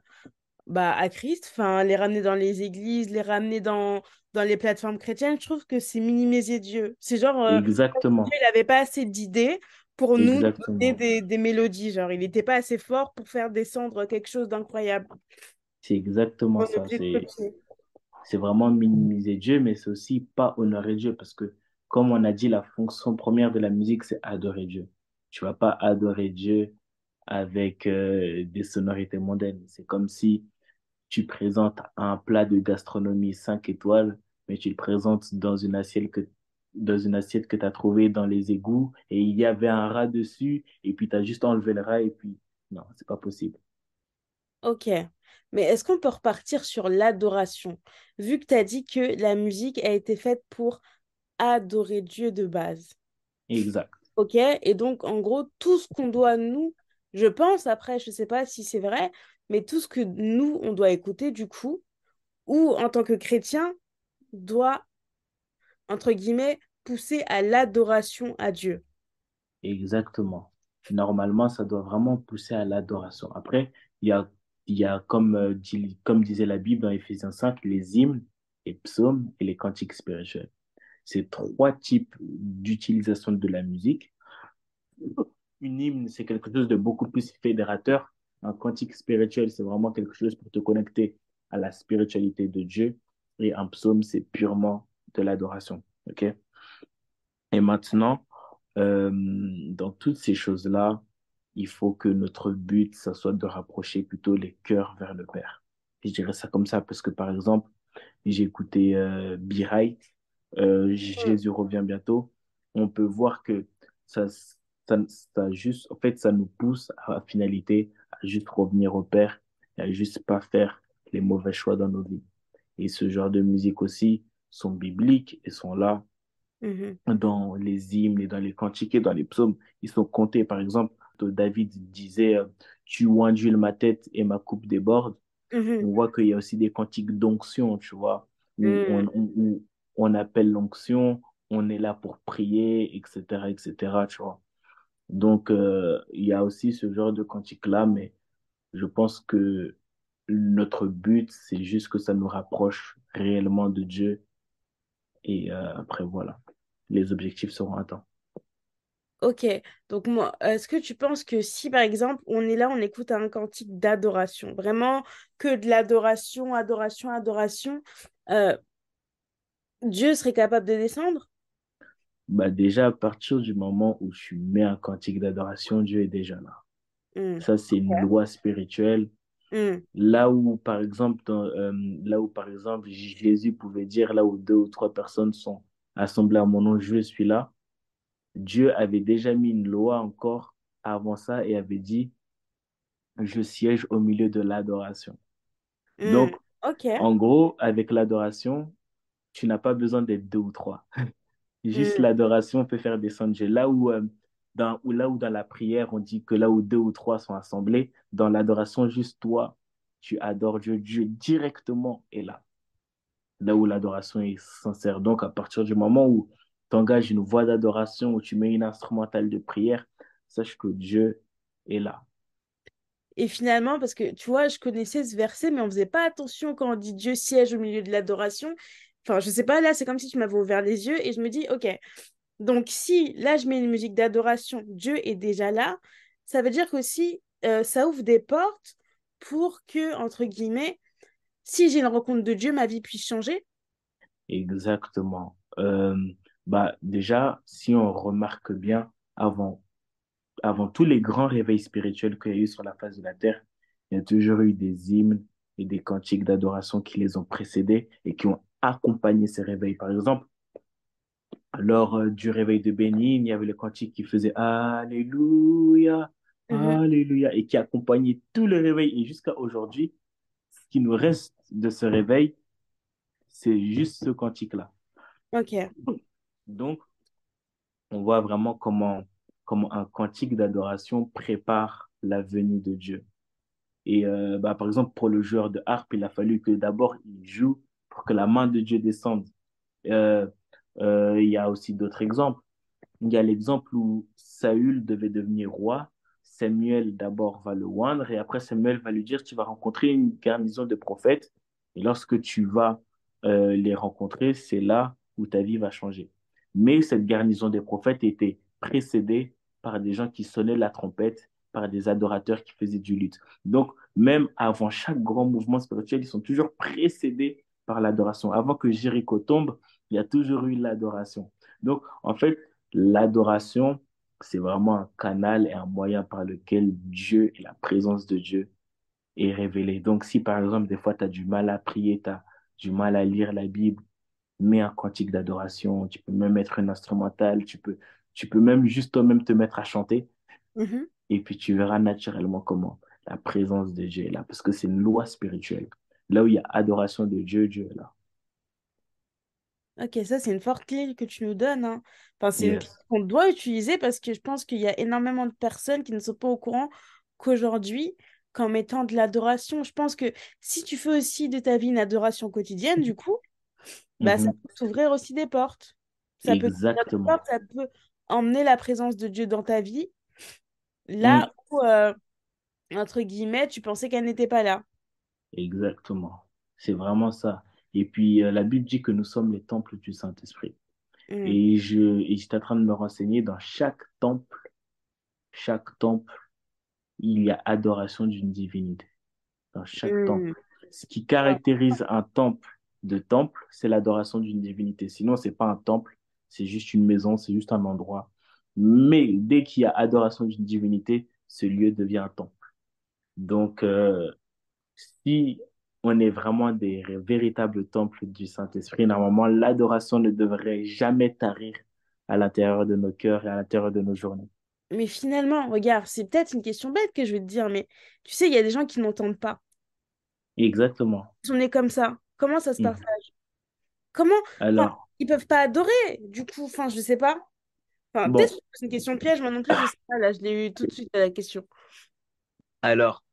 bah, à Christ, enfin les ramener dans les églises, les ramener dans, dans les plateformes chrétiennes, je trouve que c'est minimiser Dieu. C'est genre, euh, Exactement. Dieu, il n'avait pas assez d'idées pour nous donner des, des, mélodies. Genre, il n'était pas assez fort pour faire descendre quelque chose d'incroyable. C'est exactement ça. C'est vraiment minimiser Dieu, mais c'est aussi pas honorer Dieu parce que comme on a dit, la fonction première de la musique, c'est adorer Dieu. Tu vas pas adorer Dieu avec euh, des sonorités mondaines. C'est comme si tu présentes un plat de gastronomie 5 étoiles, mais tu le présentes dans une assiette que dans une assiette que tu as trouvée dans les égouts et il y avait un rat dessus et puis tu as juste enlevé le rat et puis non, c'est pas possible. Ok, mais est-ce qu'on peut repartir sur l'adoration? Vu que tu as dit que la musique a été faite pour adorer Dieu de base. Exact. Ok, et donc en gros, tout ce qu'on doit nous, je pense, après, je ne sais pas si c'est vrai, mais tout ce que nous, on doit écouter du coup, ou en tant que chrétien, doit, entre guillemets, pousser à l'adoration à Dieu. Exactement. Normalement, ça doit vraiment pousser à l'adoration. Après, il y a, euh, comme disait la Bible dans Éphésiens 5, les hymnes, les psaumes et les cantiques spirituels ces trois types d'utilisation de la musique. Une hymne, c'est quelque chose de beaucoup plus fédérateur. Un cantique spirituel, c'est vraiment quelque chose pour te connecter à la spiritualité de Dieu. Et un psaume, c'est purement de l'adoration. OK? Et maintenant, euh, dans toutes ces choses-là, il faut que notre but, ça soit de rapprocher plutôt les cœurs vers le Père. je dirais ça comme ça parce que, par exemple, j'ai écouté euh, Be Right euh, Jésus revient bientôt, on peut voir que ça, ça, juste, en fait, ça nous pousse à la finalité, à juste revenir au Père et à juste pas faire les mauvais choix dans nos vies. Et ce genre de musique aussi sont bibliques et sont là mm-hmm. dans les hymnes et dans les cantiques et dans les psaumes. Ils sont comptés. Par exemple, David disait euh, Tu induis ma tête et ma coupe déborde. Mm-hmm. On voit qu'il y a aussi des cantiques d'onction, tu vois, où, mm on appelle l'onction, on est là pour prier, etc., etc., tu vois. Donc, euh, il y a aussi ce genre de cantique-là, mais je pense que notre but, c'est juste que ça nous rapproche réellement de Dieu. Et euh, après, voilà, les objectifs seront atteints. Ok, donc moi, est-ce que tu penses que si par exemple on est là, on écoute un cantique d'adoration, vraiment que de l'adoration, adoration, adoration, euh, Dieu serait capable de descendre? Bah Déjà, à partir du moment où tu mets un cantique d'adoration, Dieu est déjà là. Hmm. Ça, c'est une loi spirituelle. Hmm. Là où, par exemple, euh, là où, par exemple, Jésus pouvait dire, là où deux ou trois personnes sont assemblées à mon nom, je suis là. Dieu avait déjà mis une loi encore avant ça et avait dit, je siège au milieu de l'adoration. Hmm. Donc, en gros, avec l'adoration, tu n'as pas besoin d'être deux ou trois. Juste Mm. l'adoration peut faire descendre Dieu. Là où, euh, dans, ou là où dans la prière, on dit que là où deux ou trois sont assemblés, dans l'adoration, juste toi, tu adores Dieu. Dieu directement est là. Là où l'adoration est sincère. Donc, à partir du moment où tu engages une voix d'adoration, où tu mets une instrumentale de prière, sache que Dieu est là. Et finalement, parce que tu vois, je connaissais ce verset, mais on faisait pas attention quand on dit Dieu siège au milieu de l'adoration. Enfin, je sais pas, là, c'est comme si tu m'avais ouvert les yeux et je me dis, ok, donc si là, je mets une musique d'adoration, Dieu est déjà là, ça veut dire qu'aussi, euh, ça ouvre des portes pour que, entre guillemets, si j'ai une rencontre de Dieu, ma vie puisse changer. Exactement. Euh, bah, déjà, si on remarque bien, avant avant tous les grands réveils spirituels qu'il y a eu sur la face de la terre, il y a toujours eu des hymnes et des cantiques d'adoration qui les ont précédés et qui ont accompagné ces réveils. Par exemple, lors euh, du réveil de Bénin, il y avait le cantique qui faisait Alléluia, Mhm. Alléluia, et qui accompagnait tout le réveil. Et jusqu'à aujourd'hui, ce qui nous reste de ce réveil, c'est juste ce cantique-là. Ok. Donc, on voit vraiment comment, comment un cantique d'adoration prépare la venue de Dieu. Et euh, bah, par exemple, pour le joueur de harpe, il a fallu que d'abord il joue pour que la main de Dieu descende. Euh, euh, il y a aussi d'autres exemples. Il y a l'exemple où Saül devait devenir roi. Samuel d'abord va le oindre et après Samuel va lui dire, tu vas rencontrer une garnison de prophètes et lorsque tu vas euh, les rencontrer, c'est là où ta vie va changer. Mais cette garnison des prophètes était précédée par des gens qui sonnaient la trompette, par des adorateurs qui faisaient du luth. Donc, même avant chaque grand mouvement spirituel, ils sont toujours précédés par l'adoration. Avant que Jéricho tombe, il y a toujours eu l'adoration. Donc, en fait, l'adoration, c'est vraiment un canal et un moyen par lequel Dieu et la présence de Dieu est révélée. Donc, si par exemple, des fois, tu as du mal à prier, tu as du mal à lire la Bible, mets un cantique d'adoration, tu peux même mettre un instrumental, tu peux, tu peux même juste toi-même te mettre à chanter Mhm. et puis tu verras naturellement comment la présence de Dieu est là, parce que c'est une loi spirituelle. Là où il y a adoration de Dieu, Dieu est là. Ok, ça c'est une forte clé que tu nous donnes. hein. Enfin, c'est une clé qu'on doit utiliser parce que je pense qu'il y a énormément de personnes qui ne sont pas au courant qu'aujourd'hui, qu'en mettant de l'adoration, je pense que si tu fais aussi de ta vie une adoration quotidienne, du coup, bah ça Mhm. peut t'ouvrir aussi des portes. Ça peut portes, ça peut emmener la présence de Dieu dans ta vie, Mm. là où, euh, entre guillemets, tu pensais qu'elle n'était pas là. Exactement. C'est vraiment ça. Et puis, euh, la Bible dit que nous sommes les temples du Saint-Esprit. Mm. Et je, et j'étais en train de me renseigner, dans chaque temple, chaque temple, il y a adoration d'une divinité. Dans chaque Mm. temple. Ce qui caractérise un temple de temple, c'est l'adoration d'une divinité. Sinon, c'est pas un temple, c'est juste une maison, c'est juste un endroit. Mais dès qu'il y a adoration d'une divinité, ce lieu devient un temple. Donc, euh, si on est vraiment des véritables temples du Saint-Esprit, normalement, l'adoration ne devrait jamais tarir à l'intérieur de nos cœurs et à l'intérieur de nos journées. Mais finalement, regarde, c'est peut-être une question bête que je vais te dire, mais tu sais, il y a des gens qui n'entendent pas. Exactement. on est comme ça. Comment ça se Mhm. partage? Comment? Enfin, Alors, ils peuvent pas adorer, du coup. Enfin, je sais pas. Enfin, peut-être bon, que c'est une question piège, moi non plus, je sais pas. Là, je l'ai eu tout de suite à la question. alors,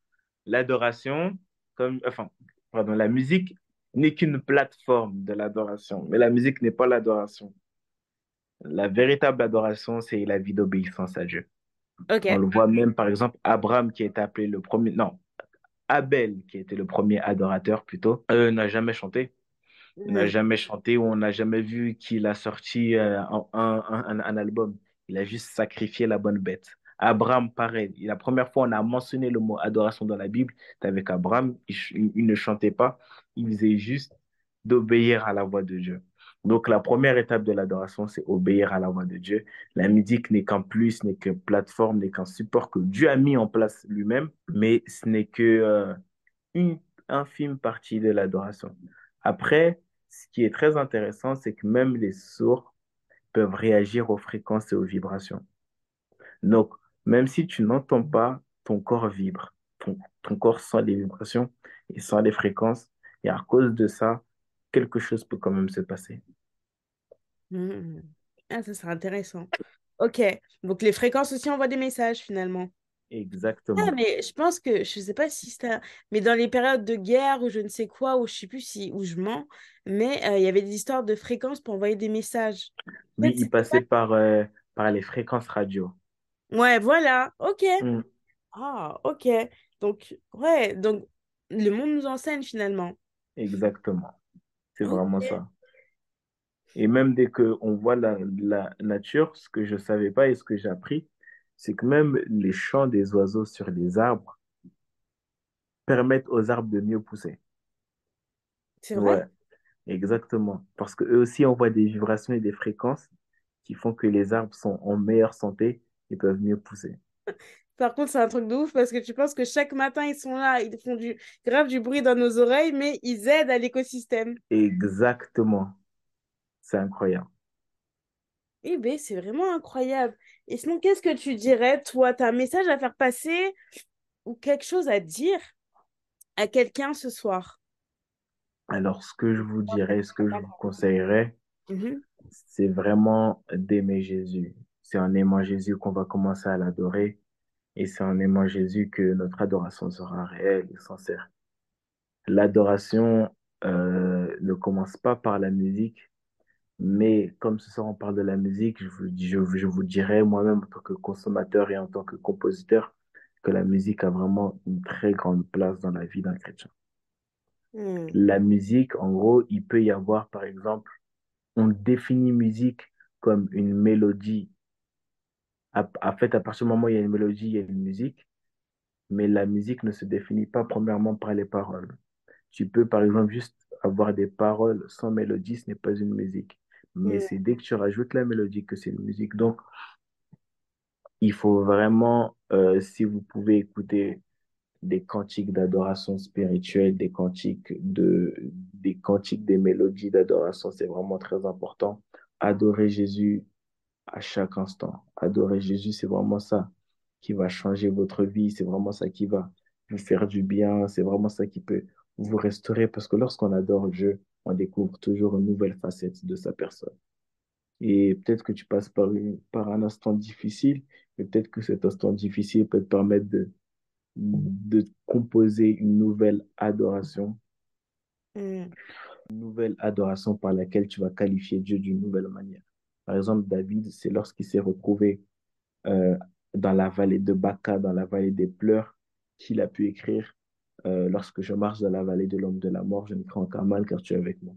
l'adoration, comme, enfin, pardon, la musique n'est qu'une plateforme de l'adoration, mais la musique n'est pas l'adoration. La véritable adoration, c'est la vie d'obéissance à Dieu. On le voit même, par exemple, Abraham qui est appelé le premier, non, Abel qui était le premier adorateur plutôt, euh, n'a jamais chanté. Il n'a Mhm. jamais chanté ou on n'a jamais vu qu'il a sorti euh, un, un, un, un album. Il a juste sacrifié la bonne bête. Abraham, pareil. La première fois, on a mentionné le mot adoration dans la Bible. C'est avec Abraham. Il, ne chantait pas. Il faisait juste d'obéir à la voix de Dieu. Donc, la première étape de l'adoration, c'est obéir à la voix de Dieu. La musique n'est qu'un plus, n'est qu'une plateforme, n'est qu'un support que Dieu a mis en place lui-même, mais ce n'est que euh, une infime partie de l'adoration. Après, ce qui est très intéressant, c'est que même les sourds peuvent réagir aux fréquences et aux vibrations. Donc, même si tu n'entends pas, ton corps vibre. Ton, ton corps sent les vibrations et sent les fréquences. Et à cause de ça, quelque chose peut quand même se passer. Mhm. Ah, ça serait intéressant. Ok, donc les fréquences aussi envoient des messages finalement. Ah, Exactement. mais je pense que, je sais pas si c'est... Mais dans les périodes de guerre ou je ne sais quoi, ou je sais plus si, où je mens, mais euh, il y avait des histoires de fréquences pour envoyer des messages. Oui, Peut-être il c'était ça. passait par, euh, par les fréquences radio. Ouais, voilà, ok. Mm, Ah, ok. Donc, ouais, donc le monde nous enseigne finalement. exactement. C'est vraiment ça. Et même dès qu'on voit la, la nature, ce que je ne savais pas et ce que j'ai appris, c'est que même les chants des oiseaux sur les arbres permettent aux arbres de mieux pousser. C'est vrai? Ouais, exactement. Parce qu'eux aussi envoient des vibrations et des fréquences qui font que les arbres sont en meilleure santé et peuvent mieux pousser. Par contre, c'est un truc de ouf parce que tu penses que chaque matin, ils sont là, ils font du grave du bruit dans nos oreilles, mais ils aident à l'écosystème. Exactement. C'est incroyable. Eh ben, c'est vraiment incroyable. Et sinon, qu'est-ce que tu dirais, toi? T'as un message à faire passer ou quelque chose à dire à quelqu'un ce soir? Alors, ce que je vous dirais, ce que je vous conseillerais, Mhm. c'est vraiment d'aimer Jésus. C'est en aimant Jésus qu'on va commencer à l'adorer et c'est en aimant Jésus que notre adoration sera réelle et sincère. L'adoration euh, ne commence pas par la musique, mais comme ce soir on parle de la musique, je vous, je, je vous dirais moi-même en tant que consommateur et en tant que compositeur que la musique a vraiment une très grande place dans la vie d'un chrétien. Hmm. La musique, en gros, il peut y avoir, par exemple, on définit musique comme une mélodie. En fait, à partir du moment où il y a une mélodie, il y a une musique, mais la musique ne se définit pas premièrement par les paroles. Tu peux, par exemple, juste avoir des paroles sans mélodie, ce n'est pas une musique. Mais Hmm. c'est dès que tu rajoutes la mélodie que c'est une musique. Donc, il faut vraiment, euh, si vous pouvez écouter des cantiques d'adoration spirituelle, des cantiques de, des cantiques, des mélodies d'adoration, c'est vraiment très important. Adorer Jésus à chaque instant. Adorer Jésus, c'est vraiment ça qui va changer votre vie, c'est vraiment ça qui va vous faire du bien, c'est vraiment ça qui peut vous restaurer parce que lorsqu'on adore Dieu, on découvre toujours une nouvelle facette de sa personne. Et peut-être que tu passes par, une, par un instant difficile, et peut-être que cet instant difficile peut te permettre de, de composer une nouvelle adoration, Hmm. une nouvelle adoration par laquelle tu vas qualifier Dieu d'une nouvelle manière. Par exemple, David, c'est lorsqu'il s'est retrouvé euh, dans la vallée de Baca, dans la vallée des pleurs, qu'il a pu écrire euh, Lorsque je marche dans la vallée de l'homme de la mort, je ne crains aucun mal car tu es avec moi.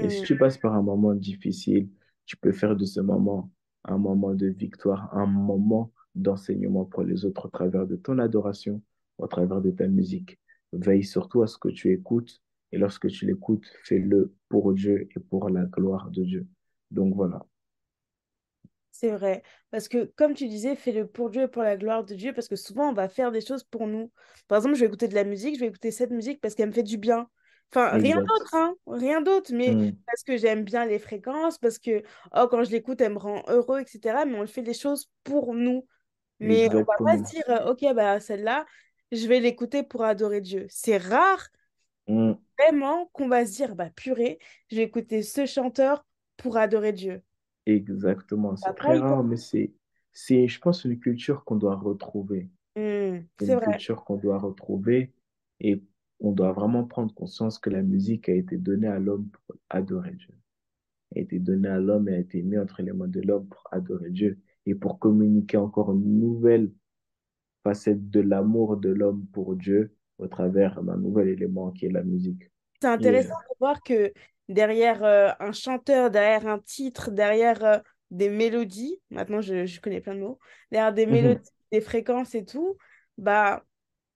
Et si Hmm. tu passes par un moment difficile, tu peux faire de ce moment un moment de victoire, un moment d'enseignement pour les autres au travers de ton adoration, au travers de ta musique. Veille surtout à ce que tu écoutes et lorsque tu l'écoutes, fais-le pour Dieu et pour la gloire de Dieu. Donc voilà, C'est vrai. Parce que, comme tu disais, fais-le pour Dieu et pour la gloire de Dieu, parce que souvent, on va faire des choses pour nous. Par exemple, je vais écouter de la musique, je vais écouter cette musique parce qu'elle me fait du bien. Enfin, rien d'autre, hein, rien d'autre, mais Mm, parce que j'aime bien les fréquences, parce que, oh, quand je l'écoute, elle me rend heureux, etc. Mais on fait des choses pour nous. Mais on va pas se exactement. dire, ok, bah, celle-là, je vais l'écouter pour adorer Dieu. C'est rare, Mm, vraiment, qu'on va se dire, bah, purée, je vais écouter ce chanteur pour adorer Dieu. Exactement. C'est très rare, mais c'est, c'est, je pense, une culture qu'on doit retrouver. Hmm, C'est c'est une vrai. culture qu'on doit retrouver et on doit vraiment prendre conscience que la musique a été donnée à l'homme pour adorer Dieu. A été donnée à l'homme et a été mise entre les mains de l'homme pour adorer Dieu et pour communiquer encore une nouvelle facette de l'amour de l'homme pour Dieu au travers d'un nouvel élément qui est la musique. C'est Et, intéressant de voir que derrière euh, un chanteur, derrière un titre, derrière euh, des mélodies, maintenant je, je connais plein de mots, derrière des mélodies, Mhm. des fréquences et tout, bah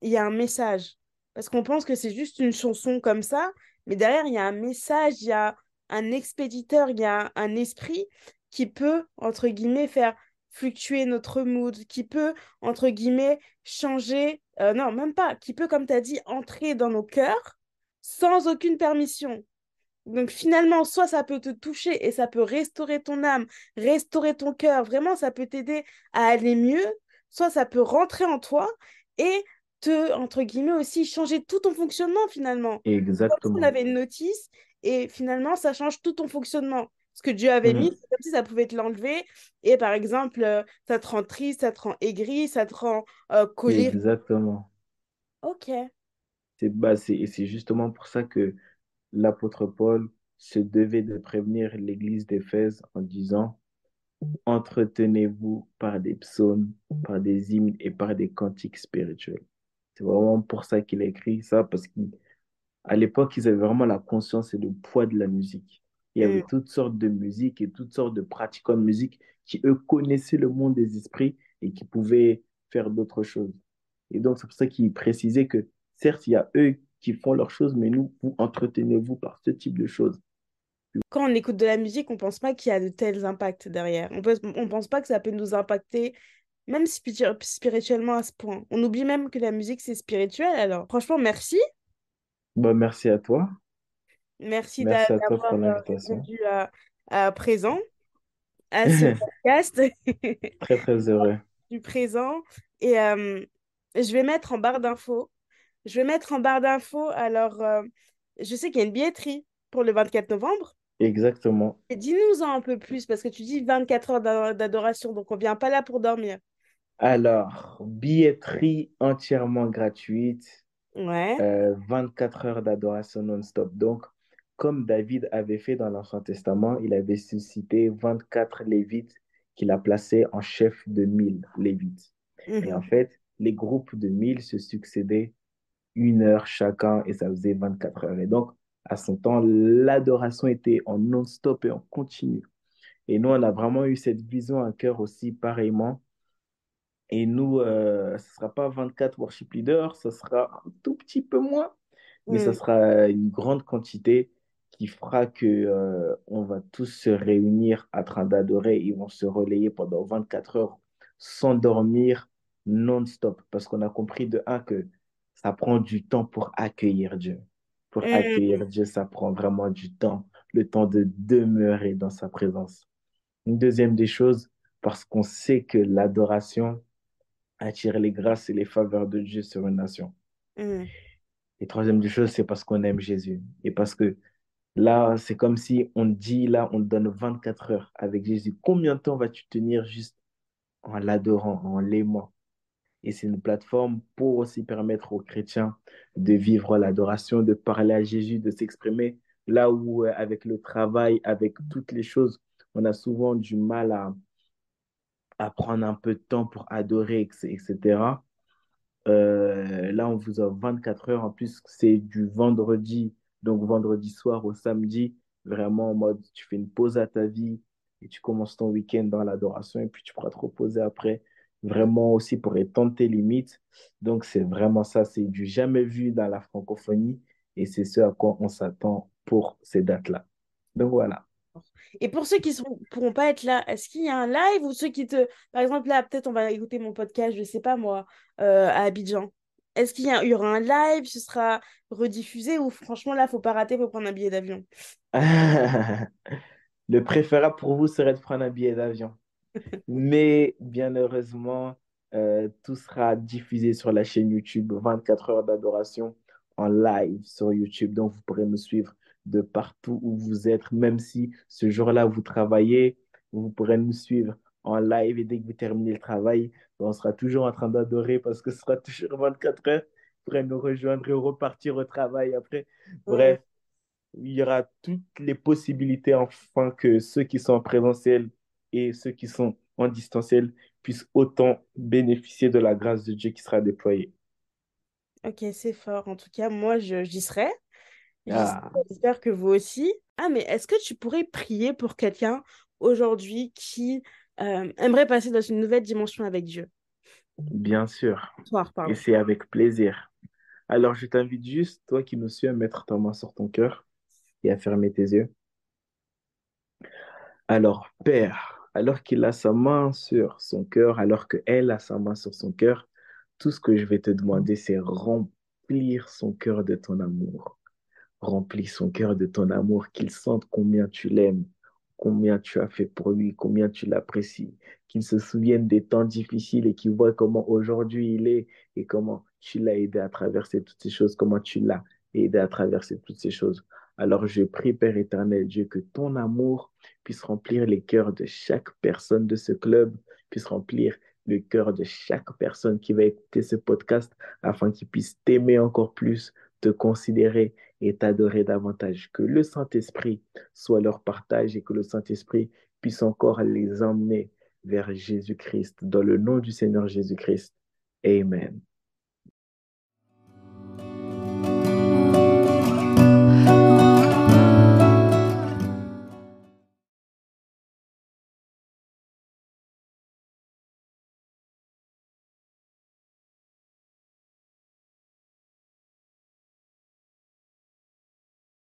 il y a un message. Parce qu'on pense que c'est juste une chanson comme ça, mais derrière il y a un message, il y a un expéditeur, il y a un esprit qui peut, entre guillemets, faire fluctuer notre mood, qui peut, entre guillemets, changer, euh, non, même pas, qui peut, comme tu as dit, entrer dans nos cœurs sans aucune permission. Donc finalement, soit ça peut te toucher et ça peut restaurer ton âme, restaurer ton cœur, vraiment ça peut t'aider à aller mieux, soit ça peut rentrer en toi et te, entre guillemets, aussi changer tout ton fonctionnement finalement. Comme si on Exactement. avait une notice et finalement ça change tout ton fonctionnement. Ce que Dieu avait mis, Mhm. c'est comme si ça pouvait te l'enlever. Et par exemple, euh, ça te rend triste, ça te rend aigri, ça te rend euh, colérique. Exactement. Ok. C'est bah, c'est justement pour ça que l'apôtre Paul se devait de prévenir l'église d'Éphèse en disant, Entretenez-vous par des psaumes, par des hymnes et par des cantiques spirituels. C'est vraiment pour ça qu'il a écrit ça, parce qu'à l'époque, ils avaient vraiment la conscience et le poids de la musique. Il y avait Mm. toutes sortes de musiques et toutes sortes de pratiquants de musique qui, eux, connaissaient le monde des esprits et qui pouvaient faire d'autres choses. Et donc, c'est pour ça qu'il précisait que, certes, il y a eux qui font leurs choses, mais nous, vous entretenez-vous par ce type de choses. Quand on écoute de la musique, on pense pas qu'il y a de tels impacts derrière. On peut, on pense pas que ça peut nous impacter, même spiritu- spirituellement à ce point. On oublie même que la musique, c'est spirituel. Alors, franchement, merci. Bah, merci à toi. Merci Merci d'avoir euh, répondu à, à présent, à ce podcast Très, très heureux. du présent. Et euh, je vais mettre en barre d'infos. Je vais mettre en barre d'infos. Alors, euh, je sais qu'il y a une billetterie pour le 24 novembre. Exactement. Et Dis-nous-en un peu plus, parce que tu dis 24 heures d'a- d'adoration, donc on vient pas là pour dormir. Alors, billetterie entièrement gratuite, Ouais. euh, 24 heures d'adoration non-stop. Donc, comme David avait fait dans l'Ancien Testament, il avait suscité 24 Lévites qu'il a placés en chef de 1000 Lévites. Et en Mhm. fait, les groupes de 1000 se succédaient une heure chacun et ça faisait 24 heures. Et donc, à son temps, l'adoration était en non-stop et en continu. Et nous, on a vraiment eu cette vision à cœur aussi, pareillement et nous, euh, ce ne sera pas 24 worship leaders, ce sera un tout petit peu moins, mais ce Mhm. sera une grande quantité qui fera que, euh, on va tous se réunir en train d'adorer. Ils vont se relayer pendant 24 heures sans dormir, non-stop. Parce qu'on a compris de un que ça prend du temps pour accueillir Dieu. Pour Mhm. accueillir Dieu, ça prend vraiment du temps, le temps de demeurer dans sa présence. Une deuxième des choses, parce qu'on sait que l'adoration, attirer les grâces et les faveurs de Dieu sur une nation. Mhm. Et troisième des choses, c'est parce qu'on aime Jésus. Et parce que là, c'est comme si on dit, là, on donne 24 heures avec Jésus. Combien de temps vas-tu tenir juste en l'adorant, en l'aimant? Et c'est une plateforme pour aussi permettre aux chrétiens de vivre l'adoration, de parler à Jésus, de s'exprimer. Là où, euh, avec le travail, avec toutes les choses, on a souvent du mal à, prendre un peu de temps pour adorer, etc. Euh, là, on vous offre 24 heures. En plus, c'est du vendredi, donc vendredi soir au samedi, vraiment en mode tu fais une pause à ta vie et tu commences ton week-end dans l'adoration et puis tu pourras te reposer après, vraiment aussi pour étendre tes limites. Donc, c'est vraiment ça, c'est du jamais vu dans la francophonie et c'est ce à quoi on s'attend pour ces dates-là. Donc, voilà. Et pour ceux qui ne pourront pas être là, est-ce qu'il y a un live ou ceux qui te... Par exemple, là, peut-être on va écouter mon podcast, je sais pas moi, euh, à Abidjan. Est-ce qu'il y, a- il y aura un live, ce sera rediffusé ou franchement, là, faut pas rater, faut prendre un billet d'avion? Le préférable pour vous serait de prendre un billet d'avion. Mais bien heureusement, euh, tout sera diffusé sur la chaîne YouTube 24 heures d'adoration en live sur YouTube. Donc, vous pourrez nous suivre de partout où vous êtes, même si ce jour-là, vous travaillez, vous pourrez nous suivre en live et dès que vous terminez le travail, on sera toujours en train d'adorer parce que ce sera toujours 24 heures. Vous pourrez nous rejoindre et repartir au travail après. Bref, il y aura toutes les possibilités afin que ceux qui sont en présentiel et ceux qui sont en distanciel puissent autant bénéficier de la grâce de Dieu qui sera déployée. Ok, c'est fort. En tout cas, moi, j'y serai. J'y serai. Ah, J'espère que vous aussi. Ah, mais est-ce que tu pourrais prier pour quelqu'un aujourd'hui qui euh, aimerait passer dans une nouvelle dimension avec Dieu? bien sûr. Soir, Et c'est avec plaisir. Alors, je t'invite juste, toi qui me suis, à mettre ta main sur ton cœur et à fermer tes yeux. Alors, Père, alors qu'il a sa main sur son cœur, alors qu'elle a sa main sur son cœur, tout ce que je vais te demander, c'est remplir son cœur de ton amour. Remplis son cœur de ton amour, qu'il sente combien tu l'aimes, combien tu as fait pour lui, combien tu l'apprécies, qu'il se souvienne des temps difficiles et qu'il voit comment aujourd'hui il est et comment tu l'as aidé à traverser toutes ces choses, comment tu l'as aidé à traverser toutes ces choses. Alors je prie, Père éternel Dieu, que ton amour puisse remplir les cœurs de chaque personne de ce club, puisse remplir le cœur de chaque personne qui va écouter ce podcast afin qu'ils puissent t'aimer encore plus, te considérer et t'adorer davantage. Que le Saint-Esprit soit leur partage et que le Saint-Esprit puisse encore les emmener vers Jésus-Christ. Dans le nom du Seigneur Jésus-Christ. Amen.